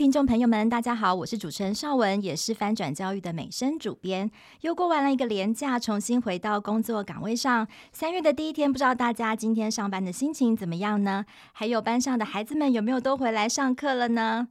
听众朋友们，大家好，我是主持人邵文，也是翻转教育的美声主编。又过完了一个连假，重新回到工作岗位上。三月的第一天，不知道大家今天上班的心情怎么样呢？还有班上的孩子们有没有都回来上课了呢？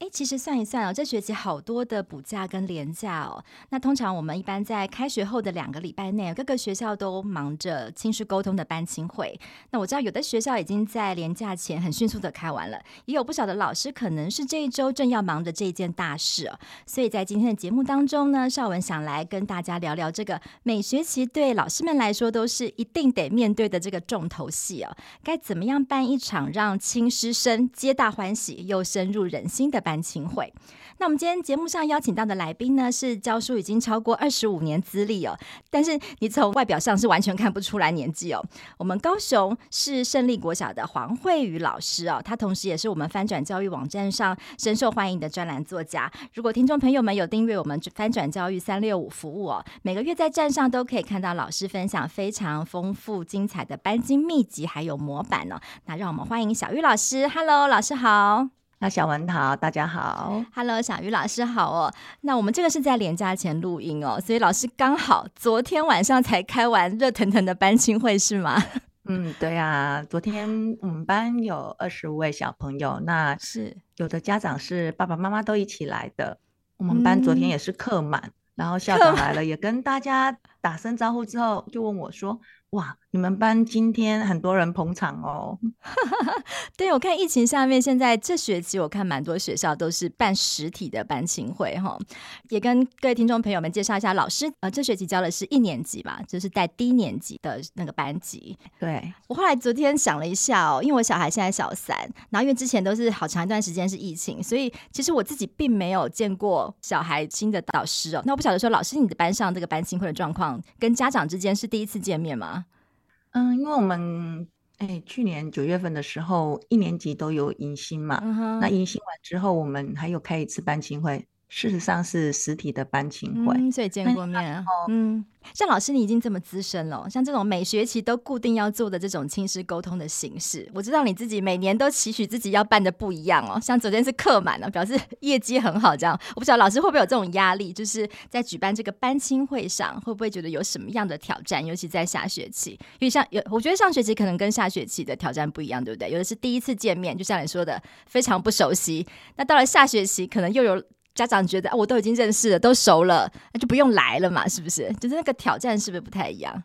哎，其实算一算哦，这学期好多的补假跟连假哦。那通常我们一般在开学后的两个礼拜内，各个学校都忙着亲师沟通的班亲会。那我知道有的学校已经在连假前很迅速的开完了，也有不少的老师可能是这一周正要忙着这件大事哦。所以在今天的节目当中呢，绍文想来跟大家聊聊这个每学期对老师们来说都是一定得面对的这个重头戏哦。该怎么样办一场让亲师生皆大欢喜又深入人心的班亲会。那我们今天节目上邀请到的来宾呢，是教书已经超过二十五年资历哦，但是你从外表上是完全看不出来年纪哦。我们高雄是胜利国小的黄慧宇老师哦，他同时也是我们翻转教育网站上深受欢迎的专栏作家。如果听众朋友们有订阅我们翻转教育三六五服务哦，每个月在站上都可以看到老师分享非常丰富精彩的班经秘籍还有模板哦。那让我们欢迎小玉老师，Hello，老师好。那小文好，大家好，Hello，小鱼老师好哦。那我们这个是在连假前录音哦，所以老师刚好昨天晚上才开完热腾腾的班亲会是吗？嗯，对啊，昨天我们班有二十五位小朋友，那是有的家长是爸爸妈妈都一起来的。我们班昨天也是客满，嗯、然后校长来了，也跟大家打声招呼之后，就问我说。哇，你们班今天很多人捧场哦。对，我看疫情下面，现在这学期我看蛮多学校都是办实体的班亲会哈。也跟各位听众朋友们介绍一下，老师呃，这学期教的是一年级吧，就是带低年级的那个班级。对，我后来昨天想了一下哦，因为我小孩现在小三，然后因为之前都是好长一段时间是疫情，所以其实我自己并没有见过小孩新的导师哦。那我不晓得说，老师你的班上这个班亲会的状况，跟家长之间是第一次见面吗？嗯，因为我们哎，去年九月份的时候，一年级都有迎新嘛。嗯、哼那迎新完之后，我们还有开一次班亲会，事实上是实体的班亲会，嗯，所以见过面。嗯。像老师，你已经这么资深了，像这种每学期都固定要做的这种亲师沟通的形式，我知道你自己每年都期许自己要办的不一样哦。像昨天是客满了，表示 业绩很好，这样我不知道老师会不会有这种压力，就是在举办这个班亲会上，会不会觉得有什么样的挑战？尤其在下学期，因为像有，我觉得上学期可能跟下学期的挑战不一样，对不对？有的是第一次见面，就像你说的，非常不熟悉。那到了下学期，可能又有。家长觉得啊，我都已经认识了，都熟了，那就不用来了嘛，是不是？就是那个挑战是不是不太一样？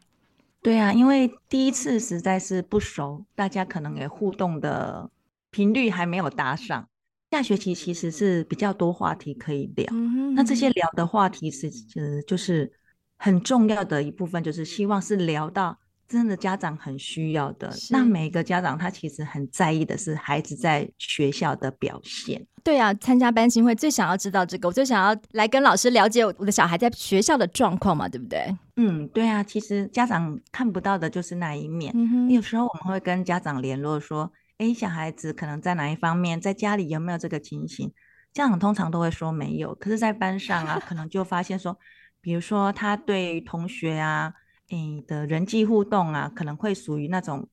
对啊，因为第一次实在是不熟，大家可能也互动的频率还没有搭上。下学期其实是比较多话题可以聊，那这些聊的话题是呃，就是很重要的一部分，就是希望是聊到。真的家长很需要的，那每个家长他其实很在意的是孩子在学校的表现。对啊，参加班亲会最想要知道这个，我最想要来跟老师了解我的小孩在学校的状况嘛，对不对？嗯，对啊，其实家长看不到的就是那一面。嗯哼，有时候我们会跟家长联络说，哎，小孩子可能在哪一方面，在家里有没有这个情形？家长通常都会说没有，可是，在班上啊，可能就发现说，比如说他对同学啊。你的人际互动啊，可能会属于那种，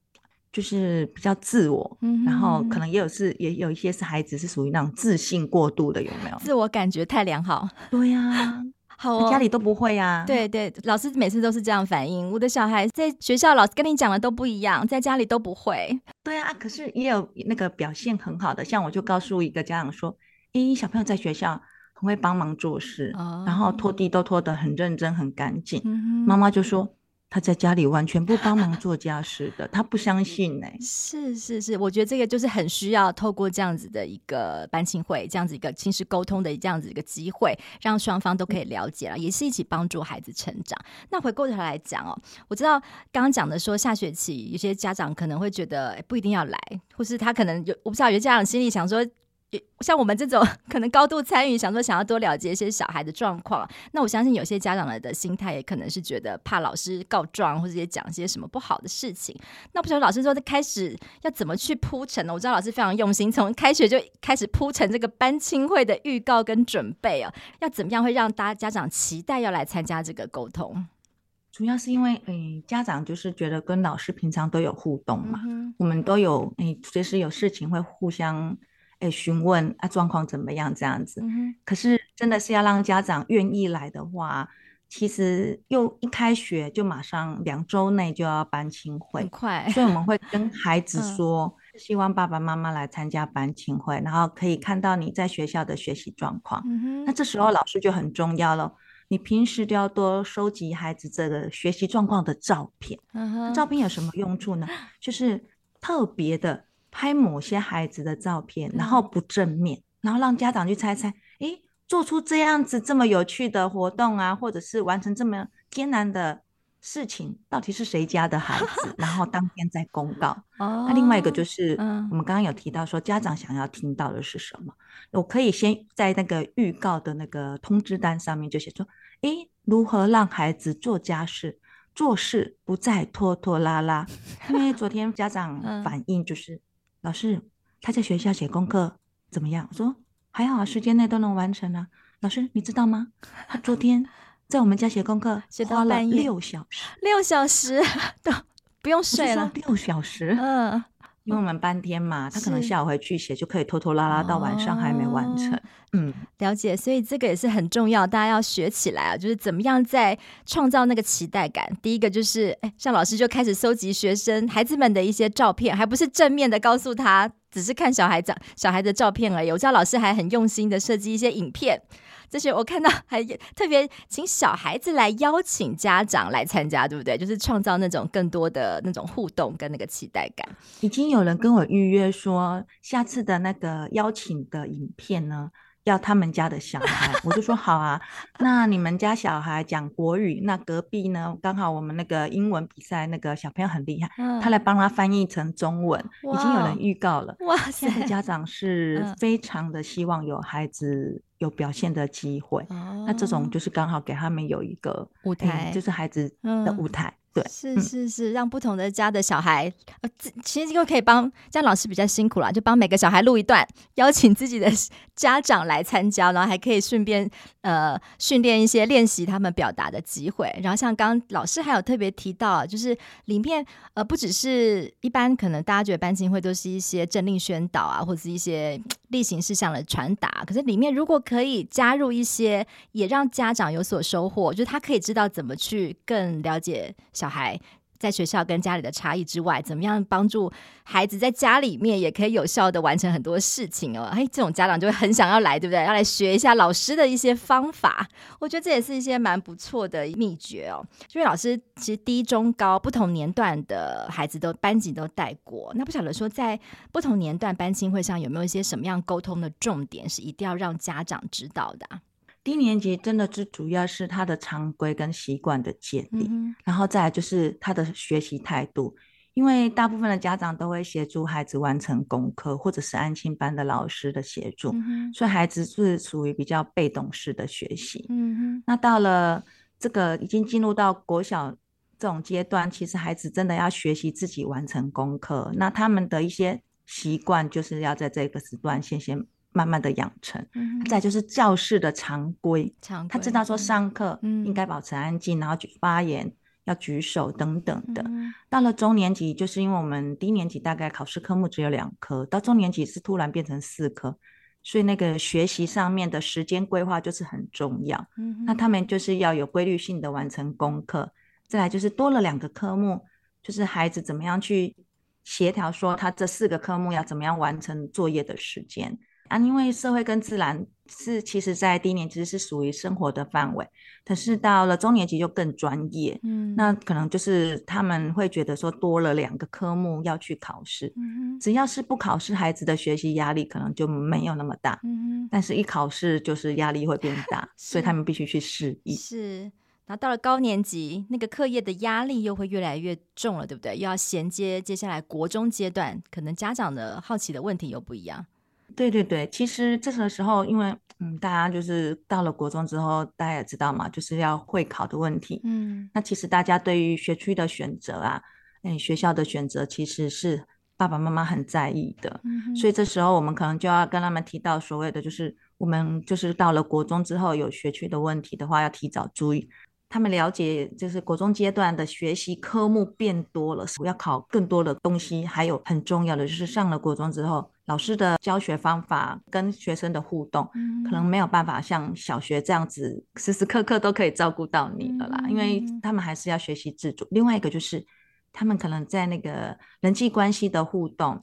就是比较自我，嗯、然后可能也有是也有一些是孩子是属于那种自信过度的，有没有？自我感觉太良好。对呀、啊，好、哦，家里都不会呀、啊。对对，老师每次都是这样反应。我的小孩在学校老师跟你讲的都不一样，在家里都不会。对啊，可是也有那个表现很好的，像我就告诉一个家长说：“诶，小朋友在学校很会帮忙做事，哦、然后拖地都拖得很认真、很干净。嗯哼”妈妈就说。他在家里完全不帮忙做家事的，他不相信呢、是是是，我觉得这个就是很需要透过这样子的一个班亲会，这样子一个亲师沟通的这样子一个机会，让双方都可以了解了，也是一起帮助孩子成长。那回过头来讲哦，我知道刚刚讲的说下学期有些家长可能会觉得、欸、不一定要来，或是他可能有我不知道有些家长心里想说像我们这种可能高度参与，想说想要多了解一些小孩的状况，那我相信有些家长的的心态也可能是觉得怕老师告状，或者也讲一些什么不好的事情。那不晓得老师说，开始要怎么去铺陈呢？我知道老师非常用心，从开学就开始铺陈这个班亲会的预告跟准备啊，要怎么样会让大家家长期待要来参加这个沟通？主要是因为，诶、欸，家长就是觉得跟老师平常都有互动嘛，嗯、我们都有，诶、欸，随时有事情会互相。哎，询问啊，状况怎么样？这样子，嗯、可是真的是要让家长愿意来的话，其实又一开学就马上两周内就要班亲会，很快。所以我们会跟孩 子说，嗯、希望爸爸妈妈来参加班亲会，然后可以看到你在学校的学习状况。嗯、那这时候老师就很重要了，你平时都要多收集孩子这个学习状况的照片。嗯、照片有什么用处呢？就是特别的。拍某些孩子的照片，然后不正面，嗯、然后让家长去猜猜，诶，做出这样子这么有趣的活动啊，或者是完成这么艰难的事情，到底是谁家的孩 子？然后当天再公告。哦、那另外一个就是，嗯、我们刚刚有提到说，家长想要听到的是什么？我可以先在那个预告的那个通知单上面就写说，诶，如何让孩子做家事，做事不再拖拖拉拉？因为昨天家长 反映就是。嗯老师，他在学校写功课怎么样？我说还好啊，时间内都能完成啊。老师，你知道吗？他昨天在我们家写功课，写到了六小时，六小时 都不用睡了，六小时。嗯。因为我们半天嘛，他可能下午回去写，就可以拖拖拉拉到晚上还没完成。哦、嗯，了解，所以这个也是很重要，大家要学起来啊，就是怎么样在创造那个期待感。第一个就是，哎，像老师就开始搜集学生孩子们的一些照片，还不是正面的告诉他，只是看小孩长小孩的照片而已。我知道老师还很用心的设计一些影片。这些我看到还特别请小孩子来邀请家长来参加，对不对？就是创造那种更多的那种互动跟那个期待感。已经有人跟我预约说，下次的那个邀请的影片呢，要他们家的小孩，我就说好啊。那你们家小孩讲国语，那隔壁呢，刚好我们那个英文比赛那个小朋友很厉害，嗯、他来帮他翻译成中文，已经有人预告了。哇塞！现在家长是非常的希望有孩子。有表现的机会，哦、那这种就是刚好给他们有一个舞台，就是孩子的舞台。嗯对，是是是，让不同的家的小孩，呃，其实就可以帮这样老师比较辛苦啦，就帮每个小孩录一段，邀请自己的家长来参加，然后还可以顺便呃训练一些练习他们表达的机会。然后像刚刚老师还有特别提到，就是里面呃不只是一般可能大家觉得班亲会都是一些政令宣导啊，或者是一些 例行事项的传达，可是里面如果可以加入一些，也让家长有所收获，就是他可以知道怎么去更了解。小孩在学校跟家里的差异之外，怎么样帮助孩子在家里面也可以有效的完成很多事情哦？哎，这种家长就会很想要来，对不对？要来学一下老师的一些方法。我觉得这也是一些蛮不错的秘诀哦。因为老师其实低中高不同年段的孩子都班级都带过，那不晓得说在不同年段班亲会上有没有一些什么样沟通的重点是一定要让家长知道的啊？低年级真的是主要是他的常规跟习惯的建立，嗯、然后再来就是他的学习态度。因为大部分的家长都会协助孩子完成功课，或者是安亲班的老师的协助，嗯、所以孩子是属于比较被动式的学习。嗯、哼那到了这个已经进入到国小这种阶段，其实孩子真的要学习自己完成功课，那他们的一些习惯就是要在这个时段先先。慢慢的养成，嗯、再就是教室的常规，常规他知道说上课应该保持安静，嗯、然后举发言要举手等等的。嗯、到了中年级，就是因为我们低年级大概考试科目只有两科，到中年级是突然变成四科，所以那个学习上面的时间规划就是很重要。嗯、那他们就是要有规律性的完成功课，再来就是多了两个科目，就是孩子怎么样去协调说他这四个科目要怎么样完成作业的时间。啊，因为社会跟自然是其实在低年级是属于生活的范围，可是到了中年级就更专业，嗯，那可能就是他们会觉得说多了两个科目要去考试，嗯，只要是不考试，孩子的学习压力可能就没有那么大，嗯哼，但是一考试就是压力会变大，所以他们必须去适应。是，然后到了高年级，那个课业的压力又会越来越重了，对不对？又要衔接接下来国中阶段，可能家长的好奇的问题又不一样。对对对，其实这个时候，因为嗯，大家就是到了国中之后，大家也知道嘛，就是要会考的问题。嗯，那其实大家对于学区的选择啊，哎，学校的选择其实是爸爸妈妈很在意的。嗯，所以这时候我们可能就要跟他们提到所谓的，就是我们就是到了国中之后有学区的问题的话，要提早注意。他们了解，就是国中阶段的学习科目变多了，要考更多的东西。还有很重要的就是，上了国中之后，老师的教学方法跟学生的互动，可能没有办法像小学这样子时时刻刻都可以照顾到你了啦。因为他们还是要学习自主。另外一个就是，他们可能在那个人际关系的互动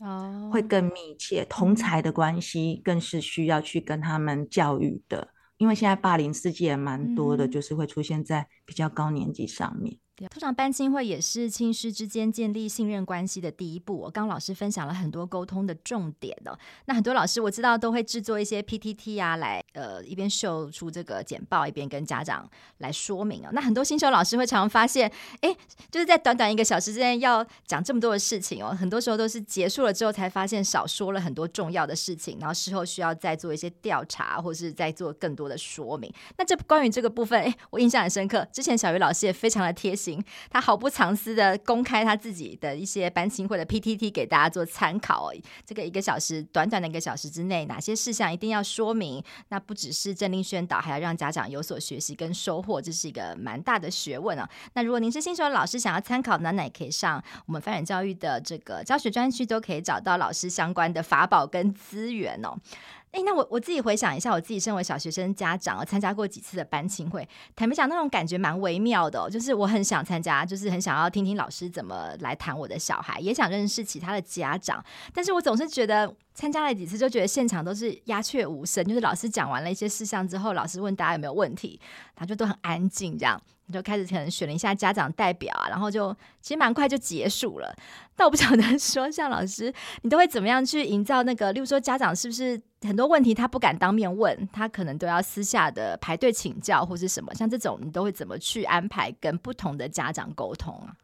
会更密切，同才的关系更是需要去跟他们教育的。因为现在霸凌事件也蛮多的，嗯、就是会出现在比较高年级上面。通常班亲会也是亲师之间建立信任关系的第一步。我刚老师分享了很多沟通的重点哦。那很多老师我知道都会制作一些 PTT 啊，来呃一边秀出这个简报，一边跟家长来说明哦。那很多新手老师会常常发现，哎，就是在短短一个小时之间要讲这么多的事情哦，很多时候都是结束了之后才发现少说了很多重要的事情，然后事后需要再做一些调查，或是再做更多的说明。那这关于这个部分，哎，我印象很深刻。之前小鱼老师也非常的贴心。他毫不藏私的公开他自己的一些班亲会的 PTT 给大家做参考。这个一个小时，短短的一个小时之内，哪些事项一定要说明？那不只是政令宣导，还要让家长有所学习跟收获，这是一个蛮大的学问啊。那如果您是新手老师，想要参考，那那也可以上我们发展教育的这个教学专区，都可以找到老师相关的法宝跟资源哦。哎，那我我自己回想一下，我自己身为小学生家长，我参加过几次的班亲会，坦白讲，那种感觉蛮微妙的。就是我很想参加，就是很想要听听老师怎么来谈我的小孩，也想认识其他的家长，但是我总是觉得参加了几次，就觉得现场都是鸦雀无声。就是老师讲完了一些事项之后，老师问大家有没有问题，他就都很安静这样。就开始可能选了一下家长代表啊，然后就其实蛮快就结束了。但我不晓得说，像老师，你都会怎么样去营造那个？例如说，家长是不是很多问题他不敢当面问，他可能都要私下的排队请教或是什么？像这种你都会怎么去安排跟不同的家长沟通啊？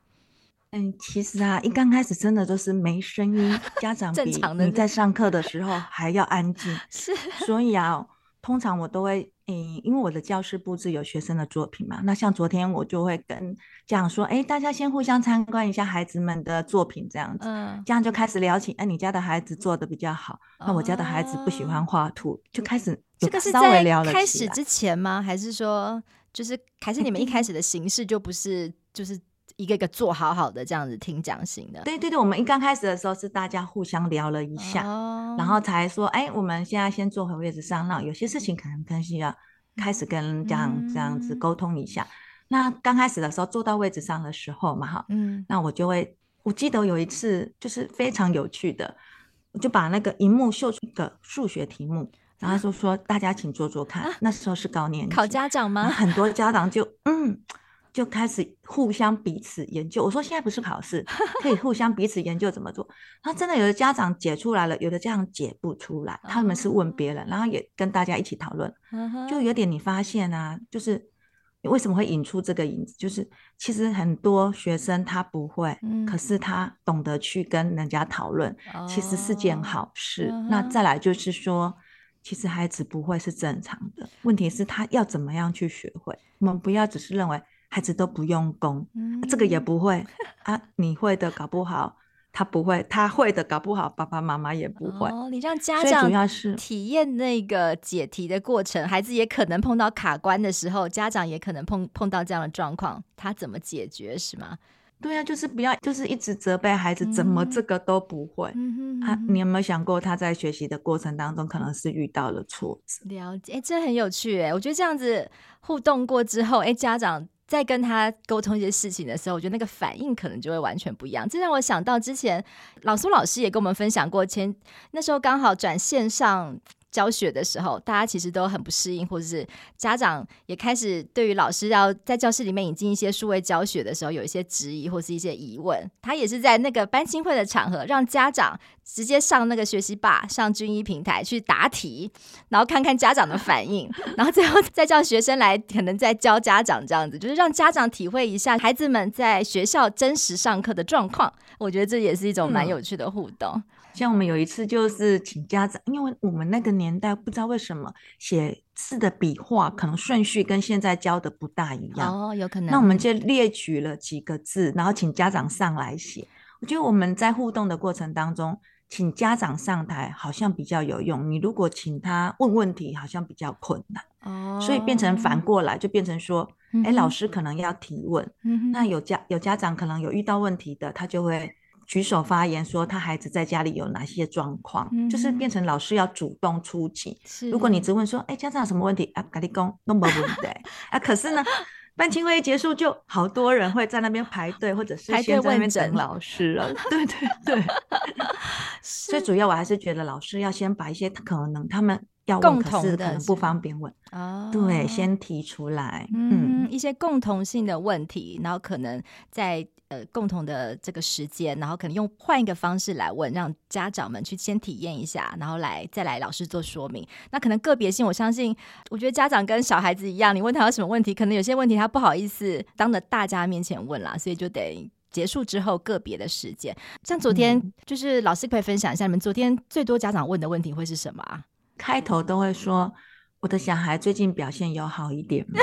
嗯，其实啊，一刚开始真的都是没声音，家长 比你在上课的时候还要安静。是，所以啊。通常我都会，嗯，因为我的教室布置有学生的作品嘛，那像昨天我就会跟这样说，哎，大家先互相参观一下孩子们的作品，这样子，嗯，这样就开始聊起，哎，你家的孩子做的比较好，哦、那我家的孩子不喜欢画图，就开始就稍微聊了起来。这个是在开始之前吗？还是说，就是还是你们一开始的形式就不是，就是。一个一个做好好的这样子听讲型的，对对对，我们一刚开始的时候是大家互相聊了一下，哦、然后才说，哎，我们现在先坐回位置上，那有些事情可能更需要开始跟家长这样子沟通一下。嗯、那刚开始的时候坐到位置上的时候嘛，哈，嗯，那我就会，我记得有一次就是非常有趣的，我就把那个荧幕秀出一个数学题目，然后就说大家请做做看，啊、那时候是高年级考家长吗？很多家长就嗯。就开始互相彼此研究。我说现在不是考试，可以互相彼此研究怎么做。他真的有的家长解出来了，有的家长解不出来，他们是问别人，然后也跟大家一起讨论。就有点你发现啊，就是你为什么会引出这个影子？就是其实很多学生他不会，可是他懂得去跟人家讨论，其实是件好事。那再来就是说，其实孩子不会是正常的，问题是他要怎么样去学会。我们不要只是认为。孩子都不用功，嗯啊、这个也不会啊！你会的，搞不好他不会；他会的，搞不好爸爸妈妈也不会。哦，你让家长主要是体验那个解题的过程，孩子也可能碰到卡关的时候，家长也可能碰碰到这样的状况，他怎么解决是吗？对啊，就是不要，就是一直责备孩子，怎么这个都不会、嗯、啊？你有没有想过，他在学习的过程当中，可能是遇到了挫折？了解，哎，这很有趣哎！我觉得这样子互动过之后，哎，家长。在跟他沟通一些事情的时候，我觉得那个反应可能就会完全不一样。这让我想到之前老苏老师也跟我们分享过，前那时候刚好转线上教学的时候，大家其实都很不适应，或者是家长也开始对于老师要在教室里面引进一些数位教学的时候，有一些质疑或是一些疑问。他也是在那个班亲会的场合，让家长。直接上那个学习吧，上军医平台去答题，然后看看家长的反应，然后最后再叫学生来，可能再教家长这样子，就是让家长体会一下孩子们在学校真实上课的状况。我觉得这也是一种蛮有趣的互动。像我们有一次就是请家长，因为我们那个年代不知道为什么写字的笔画可能顺序跟现在教的不大一样哦，有可能。那我们就列举了几个字，然后请家长上来写。我觉得我们在互动的过程当中，请家长上台好像比较有用。你如果请他问问题，好像比较困难哦，所以变成反过来，就变成说，哎、嗯，老师可能要提问。嗯，那有家有家长可能有遇到问题的，他就会。举手发言说他孩子在家里有哪些状况，嗯，就是变成老师要主动出击。如果你只问说，哎，家长有什么问题啊？跟你讲都没问题啊。可是呢，班亲会议结束就好多人会在那边排队，或者是先在那边等老师了。对对对。最 主要我还是觉得老师要先把一些可能他们。要问，可是可能不方便问哦。对，先提出来，嗯，一些共同性的问题，然后可能在呃共同的这个时间，然后可能用换一个方式来问，让家长们去先体验一下，然后来再来老师做说明。那可能个别性，我相信，我觉得家长跟小孩子一样，你问他有什么问题，可能有些问题他不好意思当着大家面前问啦，所以就得结束之后个别的时间。像昨天，嗯，就是老师可以分享一下，你们昨天最多家长问的问题会是什么啊？开头都会说，我的小孩最近表现有好一点吗？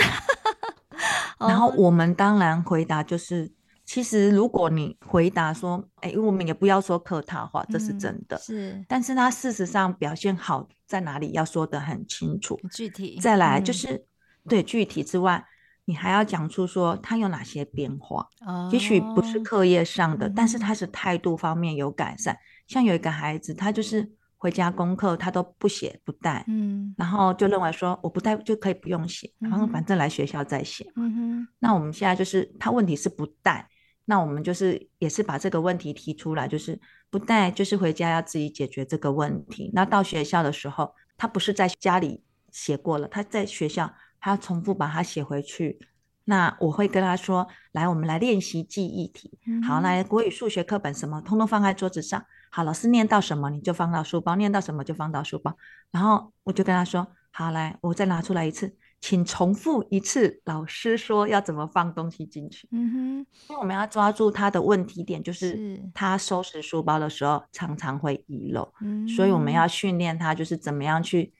然后我们当然回答就是，其实如果你回答说，哎，我们也不要说客套话，这是真的。是，但是他事实上表现好在哪里，要说得很清楚，具体。再来就是，对具体之外，你还要讲出说他有哪些变化。也许不是课业上的，但是他是态度方面有改善。像有一个孩子，他就是。回家功课他都不写不带，嗯，然后就认为说我不带就可以不用写，然后反正来学校再写，嗯哼。那我们现在就是他问题是不带，那我们就是也是把这个问题提出来，就是不带就是回家要自己解决这个问题。那到学校的时候，他不是在家里写过了，他在学校他要重复把它写回去。那我会跟他说，来，我们来练习记忆题。好，来国语、数学课本什么，通通放在桌子上。好，老师念到什么你就放到书包，念到什么就放到书包。然后我就跟他说：“好，来，我再拿出来一次，请重复一次老师说要怎么放东西进去。”嗯哼，因为我们要抓住他的问题点，就是他收拾书包的时候常常会遗漏，嗯所以我们要训练他，就是怎么样去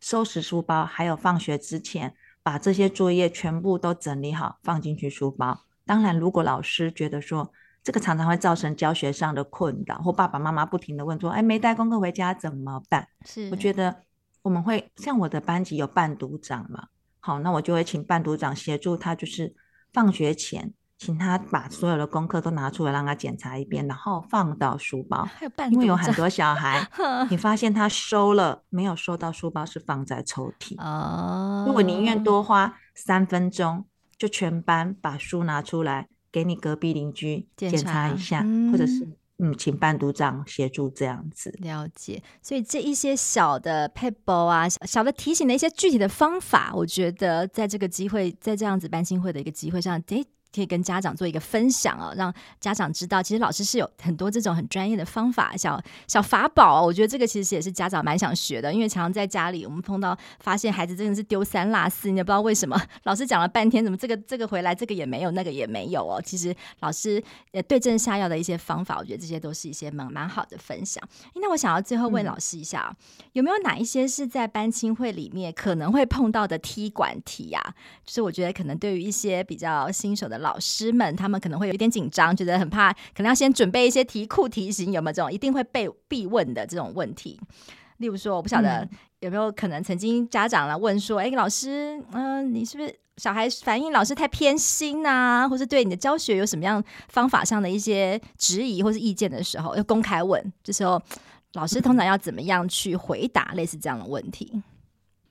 收拾书包，还有放学之前把这些作业全部都整理好放进去书包。当然，如果老师觉得说，这个常常会造成教学上的困扰，或爸爸妈妈不停的问说：“哎，没带功课回家怎么办？”是，我觉得我们会像我的班级有伴读长嘛，好，那我就会请伴读长协助他，就是放学前请他把所有的功课都拿出来让他检查一遍，然后放到书包。还有因为有很多小孩，你发现他收了没有收到书包是放在抽屉哦。如果宁愿多花三分钟，就全班把书拿出来。给你隔壁邻居检查一下，嗯、或者是嗯，请班读长协助这样子了解。所以这一些小的撇步啊，小的提醒的一些具体的方法，我觉得在这个机会，在这样子班新会的一个机会上，诶。可以跟家长做一个分享哦，让家长知道，其实老师是有很多这种很专业的方法，小小法宝哦。我觉得这个其实也是家长蛮想学的，因为常常在家里，我们碰到发现孩子真的是丢三落四，你也不知道为什么。老师讲了半天，怎么这个 这个回来，这个也没有，那个也没有哦。其实老师呃对症下药的一些方法，我觉得这些都是一些蛮蛮好的分享。那我想要最后问老师一下，嗯，有没有哪一些是在班亲会里面可能会碰到的踢馆题啊？就是我觉得可能对于一些比较新手的。老师们他们可能会有一点紧张，觉得很怕，可能要先准备一些题库题型，有没有这种一定会被必问的这种问题？例如说，我不晓得有没有可能曾经家长来问说：“哎、嗯，老师，嗯、呃，你是不是小孩反映老师太偏心啊？或是对你的教学有什么样方法上的一些质疑或是意见的时候，要公开问，这时候老师通常要怎么样去回答类似这样的问题？”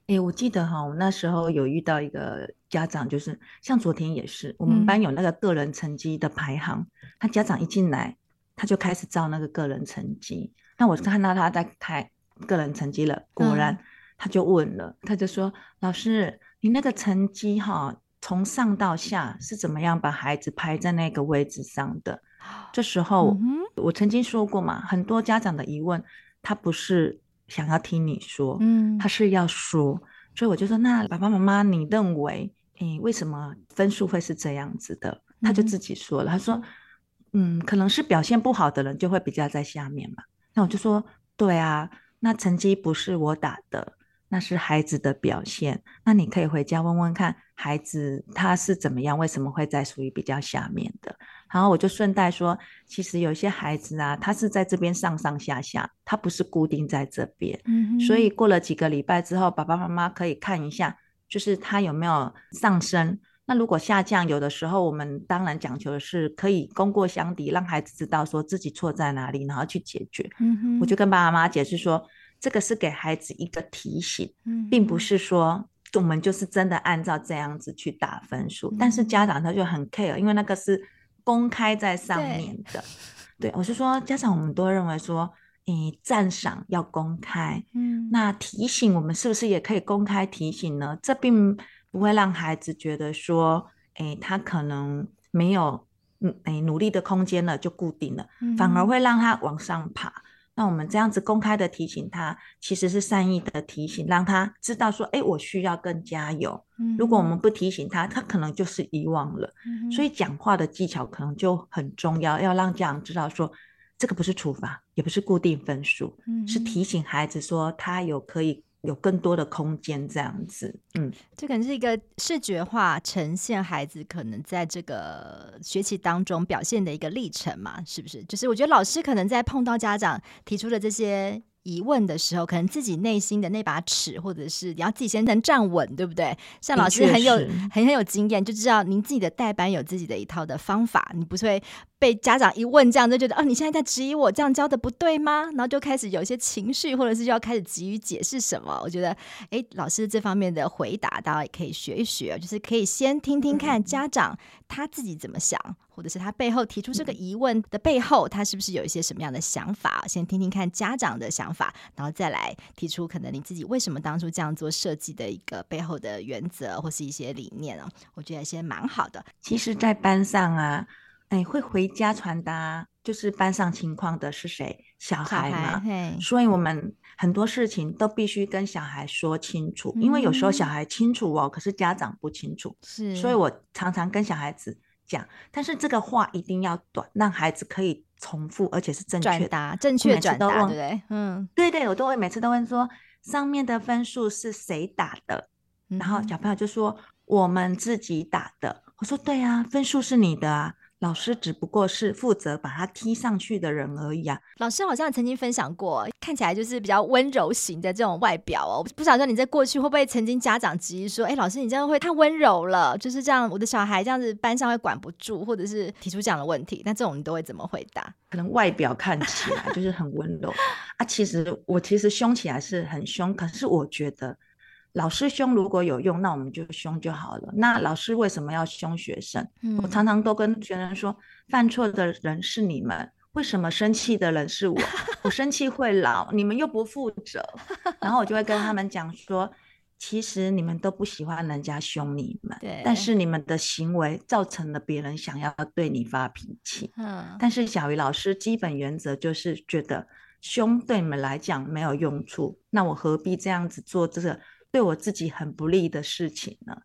哎、欸，我记得哈，我那时候有遇到一个家长，就是像昨天也是，我们班有那个个人成绩的排行，嗯、他家长一进来，他就开始照那个个人成绩。那我看到他在开个人成绩了，果然他就问了，嗯、他就说：“老师，你那个成绩哈，从上到下是怎么样把孩子排在那个位置上的？”这时候、嗯、我曾经说过嘛，很多家长的疑问，他不是。想要听你说，嗯，他是要说，所以我就说，那爸爸妈妈，你认为，诶，为什么分数会是这样子的？他就自己说了，他说，嗯，可能是表现不好的人就会比较在下面嘛，那我就说，对啊，那成绩不是我打的。那是孩子的表现，那你可以回家问问看，孩子他是怎么样，为什么会在属于比较下面的？然后我就顺带说，其实有些孩子啊，他是在这边上上下下，他不是固定在这边。嗯哼。所以过了几个礼拜之后，爸爸妈妈可以看一下，就是他有没有上升。那如果下降，有的时候我们当然讲求的是可以功过相抵，让孩子知道说自己错在哪里，然后去解决。嗯哼。我就跟爸爸妈妈解释说。这个是给孩子一个提醒，并不是说我们就是真的按照这样子去打分数。嗯、但是家长他就很 care，因为那个是公开在上面的。对，对，我是说家长，我们都认为说，诶，赞赏要公开，嗯，那提醒我们是不是也可以公开提醒呢？这并不会让孩子觉得说，诶，他可能没有嗯，诶，努力的空间了，就固定了，反而会让他往上爬。那我们这样子公开的提醒他，其实是善意的提醒，让他知道说，哎，我需要更加油。如果我们不提醒他，他可能就是遗忘了。所以讲话的技巧可能就很重要，要让家长知道说，这个不是处罚，也不是固定分数，嗯是提醒孩子说他有可以。有更多的空间，这样子，嗯，这可能是一个视觉化呈现孩子可能在这个学习当中表现的一个历程嘛，是不是？就是我觉得老师可能在碰到家长提出的这些疑问的时候，可能自己内心的那把尺，或者是你要自己先能站稳，对不对？像老师很有很很有经验，就知道您自己的代班有自己的一套的方法，你不会。被家长一问，这样就觉得哦，你现在在质疑我这样教的不对吗？然后就开始有一些情绪，或者是就要开始急于解释什么。我觉得，哎，老师这方面的回答，大家也可以学一学，就是可以先听听看家长他自己怎么想，或者是他背后提出这个疑问的背后，他是不是有一些什么样的想法？先听听看家长的想法，然后再来提出可能你自己为什么当初这样做设计的一个背后的原则或是一些理念哦。我觉得先蛮好的。其实，在班上啊。哎，会回家传达就是班上情况的是谁？小孩嘛。孩所以我们很多事情都必须跟小孩说清楚，嗯、因为有时候小孩清楚哦，可是家长不清楚。是，所以我常常跟小孩子讲，但是这个话一定要短，让孩子可以重复，而且是正确的，正确转达，对不对？嗯，对对，我都会每次都问说，上面的分数是谁打的？嗯、然后小朋友就说我们自己打的。我说对啊，分数是你的啊。老师只不过是负责把他踢上去的人而已啊。老师好像曾经分享过，看起来就是比较温柔型的这种外表哦。不晓得你在过去会不会曾经家长质疑说，哎，老师你这样会太温柔了，就是这样，我的小孩这样子班上会管不住，或者是提出这样的问题，那这种你都会怎么回答？可能外表看起来就是很温柔 啊，其实我其实凶起来是很凶，可是我觉得。老师凶如果有用，那我们就凶就好了。那老师为什么要凶学生？嗯、我常常都跟学生说，犯错的人是你们，为什么生气的人是我？我生气会老，你们又不负责。然后我就会跟他们讲说，其实你们都不喜欢人家凶你们，对但是你们的行为造成了别人想要对你发脾气。嗯、但是小鱼老师基本原则就是觉得凶对你们来讲没有用处，那我何必这样子做这个？对我自己很不利的事情呢，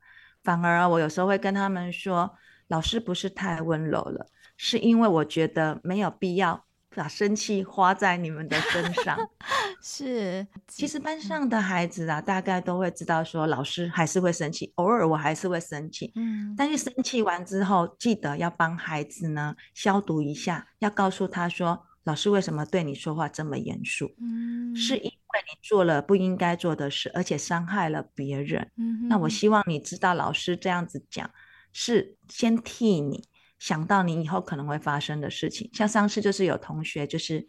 反而我有时候会跟他们说，老师不是太温柔了，是因为我觉得没有必要把生气花在你们的身上。是，其实班上的孩子啊，大概都会知道说，老师还是会生气，偶尔我还是会生气。嗯，但是生气完之后，记得要帮孩子呢消毒一下，要告诉他说，老师为什么对你说话这么严肃？嗯，是因。因为你做了不应该做的事，而且伤害了别人。嗯，那我希望你知道，老师这样子讲是先替你想到你以后可能会发生的事情。像上次就是有同学就是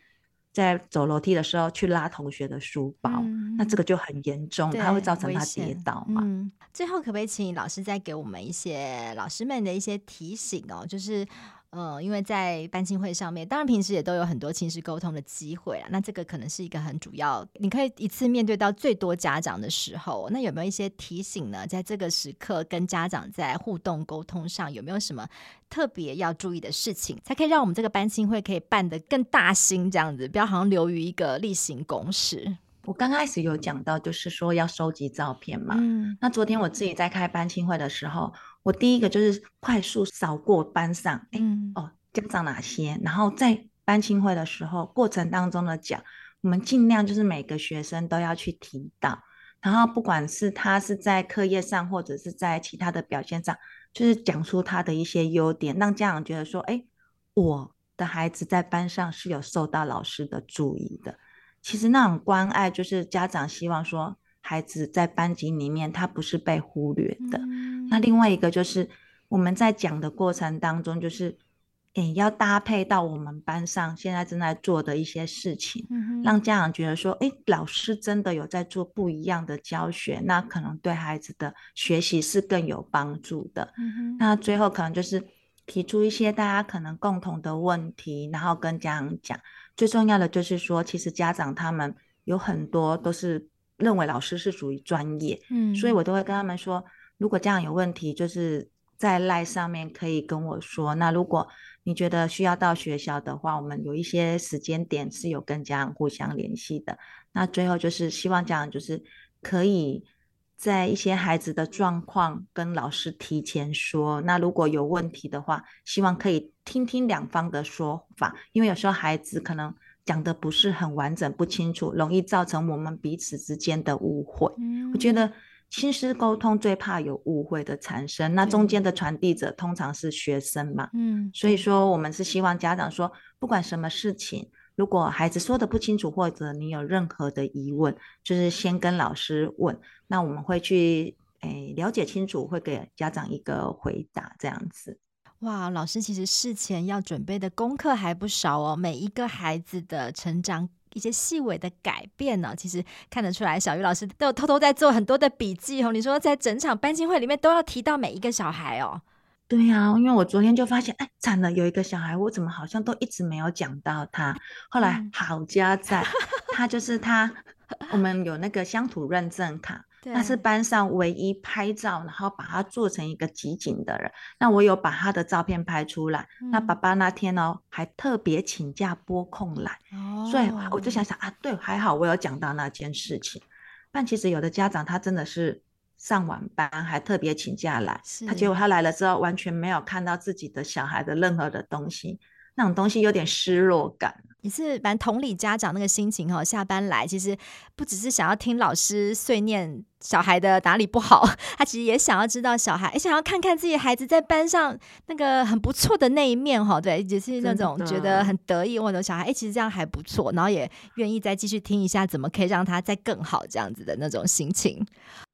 在走楼梯的时候去拉同学的书包，嗯、那这个就很严重，它会造成他跌倒嘛。嗯、最后可不可以请老师再给我们一些老师们的一些提醒哦？就是。嗯，因为在班亲会上面，当然平时也都有很多亲师沟通的机会啊。那这个可能是一个很主要，你可以一次面对到最多家长的时候，那有没有一些提醒呢？在这个时刻跟家长在互动沟通上，有没有什么特别要注意的事情，才可以让我们这个班亲会可以办得更大心，这样子，不要好像流于一个例行公事。我刚开始有讲到，就是说要收集照片嘛。嗯。那昨天我自己在开班亲会的时候，我第一个就是快速扫过班上，哎、嗯，哦，家长哪些，然后在班亲会的时候，过程当中的讲，我们尽量就是每个学生都要去提到，然后不管是他是在课业上，或者是在其他的表现上，就是讲出他的一些优点，让家长觉得说，哎，我的孩子在班上是有受到老师的注意的。其实那种关爱，就是家长希望说，孩子在班级里面他不是被忽略的。嗯、那另外一个就是我们在讲的过程当中，就是诶要搭配到我们班上现在正在做的一些事情，嗯、让家长觉得说，诶，老师真的有在做不一样的教学，那可能对孩子的学习是更有帮助的。嗯、那最后可能就是提出一些大家可能共同的问题，然后跟家长讲。最重要的就是说，其实家长他们有很多都是认为老师是属于专业，嗯，所以我都会跟他们说，如果家长有问题，就是在赖上面可以跟我说。那如果你觉得需要到学校的话，我们有一些时间点是有跟家长互相联系的。那最后就是希望家长就是可以。在一些孩子的状况跟老师提前说，那如果有问题的话，希望可以听听两方的说法，因为有时候孩子可能讲的不是很完整、不清楚，容易造成我们彼此之间的误会。嗯、我觉得亲师沟通最怕有误会的产生，那中间的传递者通常是学生嘛。嗯，所以说我们是希望家长说，不管什么事情。如果孩子说的不清楚，或者你有任何的疑问，就是先跟老师问，那我们会去诶、哎、了解清楚，会给家长一个回答，这样子。哇，老师其实事前要准备的功课还不少哦，每一个孩子的成长，一些细微的改变呢，其实看得出来，小鱼老师都有偷偷在做很多的笔记哦。你说在整场班亲会里面都要提到每一个小孩哦。对呀、啊，因为我昨天就发现，哎，惨了，有一个小孩，我怎么好像都一直没有讲到他。后来好家在，他就是他，我们有那个乡土认证卡，他对是班上唯一拍照，然后把它做成一个集锦的人。那我有把他的照片拍出来。嗯、那爸爸那天哦，还特别请假拨空来，哦、所以我就想想啊，对，还好我有讲到那件事情。但其实有的家长他真的是。上晚班还特别请假来，他结果他来了之后完全没有看到自己的小孩的任何的东西，那种东西有点失落感。也是蛮同理家长那个心情哈，下班来其实不只是想要听老师碎念小孩的哪里不好，他其实也想要知道小孩，也想要看看自己孩子在班上那个很不错的那一面哈，对，也是那种觉得很得意，或者小孩哎，其实这样还不错，然后也愿意再继续听一下，怎么可以让他再更好这样子的那种心情。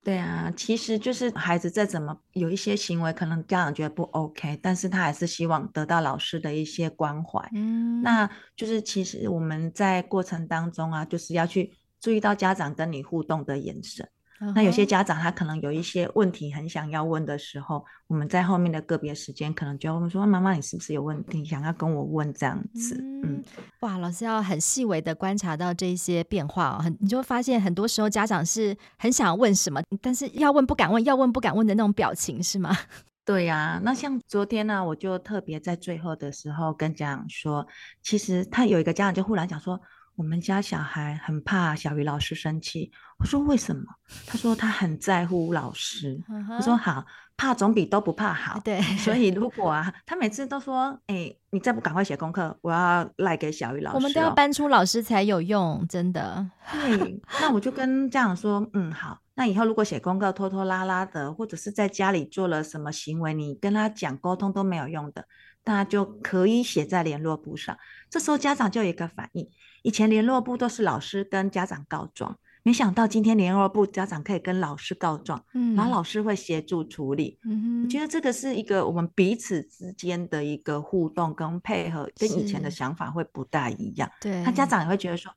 对啊，其实就是孩子再怎么有一些行为，可能家长觉得不 OK，但是他还是希望得到老师的一些关怀。嗯，那就是其实我们在过程当中啊，就是要去注意到家长跟你互动的眼神。那有些家长他可能有一些问题很想要问的时候，我们在后面的个别时间可能就会问说：“妈妈，你是不是有问题想要跟我问？”这样子，嗯，嗯哇，老师要很细微的观察到这些变化哦，很你就会发现很多时候家长是很想问什么，但是要问不敢问，要问不敢问的那种表情是吗？对呀、啊，那像昨天呢、啊，我就特别在最后的时候跟家长说，其实他有一个家长就忽然讲说。我们家小孩很怕小鱼老师生气，我说为什么？他说他很在乎老师。我、uh huh. 说好，怕总比都不怕好。对，所以如果啊，他每次都说，哎、欸，你再不赶快写功课，我要赖给小鱼老师、哦。我们都要搬出老师才有用，真的。对，那我就跟家长说，嗯，好，那以后如果写功课拖拖拉拉的，或者是在家里做了什么行为，你跟他讲沟通都没有用的，那就可以写在联络簿上。这时候家长就有一个反应。以前联络部都是老师跟家长告状，没想到今天联络部家长可以跟老师告状，嗯，然后老师会协助处理。嗯哼，我觉得这个是一个我们彼此之间的一个互动跟配合，跟以前的想法会不大一样。对，他家长也会觉得说，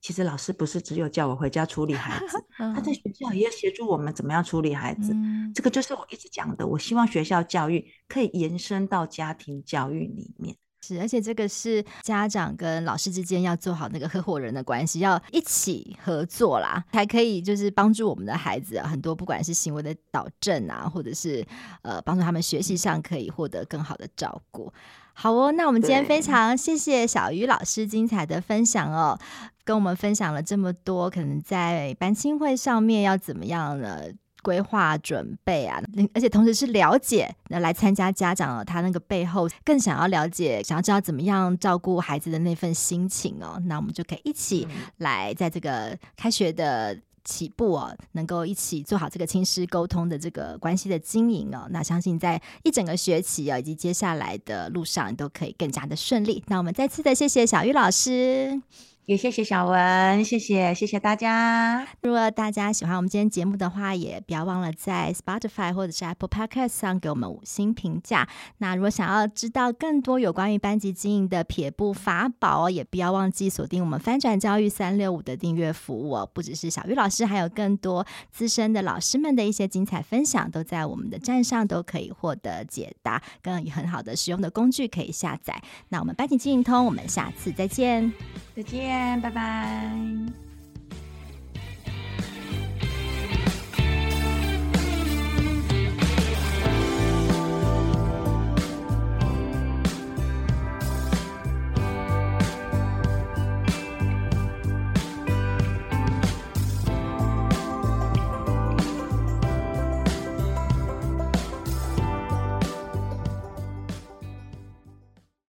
其实老师不是只有叫我回家处理孩子，他在学校也要协助我们怎么样处理孩子。嗯，这个就是我一直讲的，我希望学校教育可以延伸到家庭教育里面。是，而且这个是家长跟老师之间要做好那个合伙人的关系，要一起合作啦，才可以就是帮助我们的孩子啊，很多不管是行为的导正啊，或者是呃帮助他们学习上可以获得更好的照顾。好哦，那我们今天非常谢谢小鱼老师精彩的分享哦，跟我们分享了这么多，可能在班亲会上面要怎么样呢？规划准备啊，而且同时是了解那来参加家长他那个背后更想要了解，想要知道怎么样照顾孩子的那份心情哦。那我们就可以一起来在这个开学的起步哦，能够一起做好这个亲师沟通的这个关系的经营哦。那相信在一整个学期啊，以及接下来的路上都可以更加的顺利。那我们再次的谢谢小玉老师。也谢谢小文，谢谢谢谢大家。如果大家喜欢我们今天节目的话，也不要忘了在 Spotify 或者是 Apple Podcast 上给我们五星评价。那如果想要知道更多有关于班级经营的撇步法宝，也不要忘记锁定我们翻转教育三六五的订阅服务哦。不只是小玉老师，还有更多资深的老师们的一些精彩分享，都在我们的站上都可以获得解答，跟很好的实用的工具可以下载。那我们班级经营通，我们下次再见，再见。拜拜。